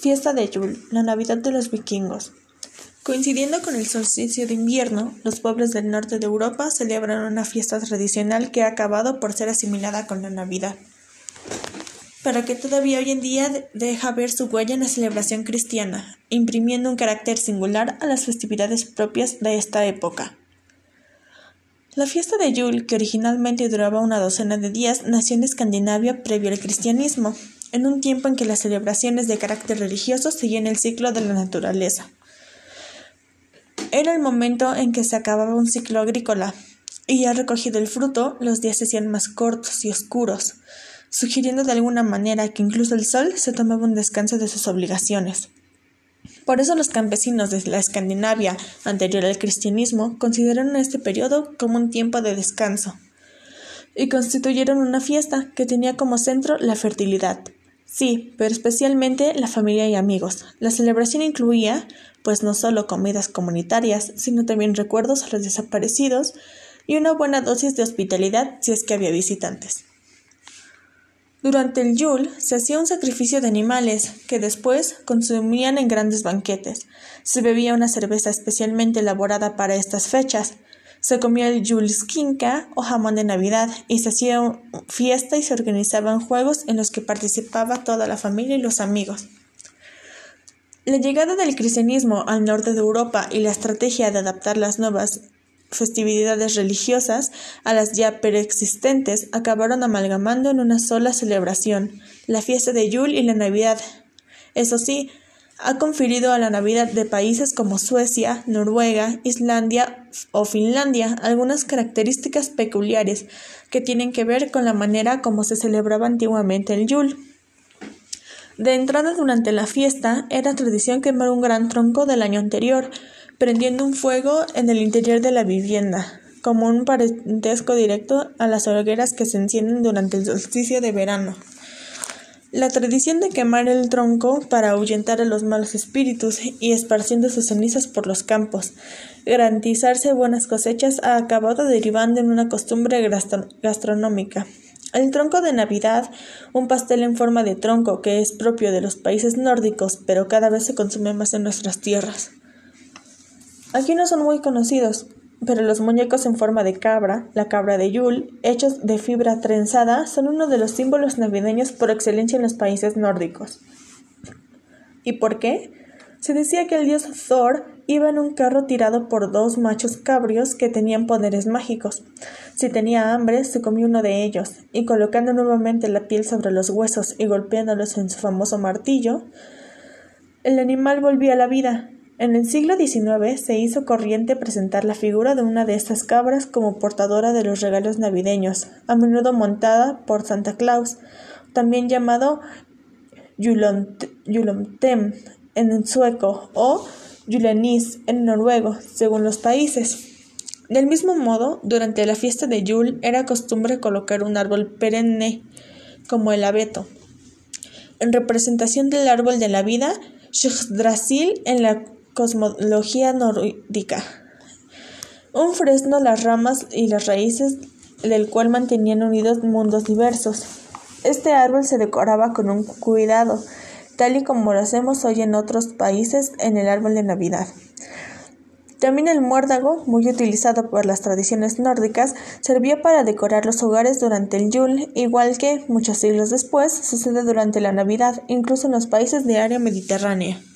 Fiesta de Yule, la Navidad de los vikingos. Coincidiendo con el solsticio de invierno, los pueblos del norte de Europa celebran una fiesta tradicional que ha acabado por ser asimilada con la Navidad, pero que todavía hoy en día deja ver su huella en la celebración cristiana, imprimiendo un carácter singular a las festividades propias de esta época. La fiesta de Yule, que originalmente duraba una docena de días, nació en Escandinavia previo al cristianismo, en un tiempo en que las celebraciones de carácter religioso seguían el ciclo de la naturaleza. Era el momento en que se acababa un ciclo agrícola, y ya recogido el fruto, los días se hacían más cortos y oscuros, sugiriendo de alguna manera que incluso el sol se tomaba un descanso de sus obligaciones. Por eso los campesinos de la Escandinavia anterior al cristianismo consideraron este periodo como un tiempo de descanso y constituyeron una fiesta que tenía como centro la fertilidad. Sí, pero especialmente la familia y amigos. La celebración incluía, pues no solo comidas comunitarias, sino también recuerdos a los desaparecidos y una buena dosis de hospitalidad si es que había visitantes. Durante el Yule se hacía un sacrificio de animales que después consumían en grandes banquetes. Se bebía una cerveza especialmente elaborada para estas fechas, se comía el Julskinka o jamón de Navidad y se hacía fiesta y se organizaban juegos en los que participaba toda la familia y los amigos. La llegada del cristianismo al norte de Europa y la estrategia de adaptar las nuevas festividades religiosas a las ya preexistentes acabaron amalgamando en una sola celebración, la fiesta de Yule y la Navidad. Eso sí, ha conferido a la Navidad de países como Suecia, Noruega, Islandia o Finlandia algunas características peculiares que tienen que ver con la manera como se celebraba antiguamente el Yule. De entrada durante la fiesta era tradición quemar un gran tronco del año anterior, prendiendo un fuego en el interior de la vivienda, como un parentesco directo a las hogueras que se encienden durante el solsticio de verano. La tradición de quemar el tronco para ahuyentar a los malos espíritus y esparciendo sus cenizas por los campos, garantizarse buenas cosechas ha acabado derivando en una costumbre gastronómica. El tronco de Navidad, un pastel en forma de tronco que es propio de los países nórdicos, pero cada vez se consume más en nuestras tierras. Aquí no son muy conocidos, pero los muñecos en forma de cabra, la cabra de Yule, hechos de fibra trenzada, son uno de los símbolos navideños por excelencia en los países nórdicos. ¿Y por qué? Se decía que el dios Thor iba en un carro tirado por dos machos cabrios que tenían poderes mágicos. Si tenía hambre, se comió uno de ellos, y colocando nuevamente la piel sobre los huesos y golpeándolos en su famoso martillo, el animal volvía a la vida, en el siglo XIX se hizo corriente presentar la figura de una de estas cabras como portadora de los regalos navideños, a menudo montada por Santa Claus, también llamado Julomtem en sueco o Julenis en noruego, según los países. Del mismo modo, durante la fiesta de Yule era costumbre colocar un árbol perenne, como el abeto, en representación del árbol de la vida, Yggdrasil en la cosmología nórdica. Un fresno, las ramas y las raíces del cual mantenían unidos mundos diversos. Este árbol se decoraba con un cuidado, tal y como lo hacemos hoy en otros países en el árbol de Navidad. También el muérdago, muy utilizado por las tradiciones nórdicas, servía para decorar los hogares durante el Yule, igual que, muchos siglos después, sucede durante la Navidad, incluso en los países de área mediterránea.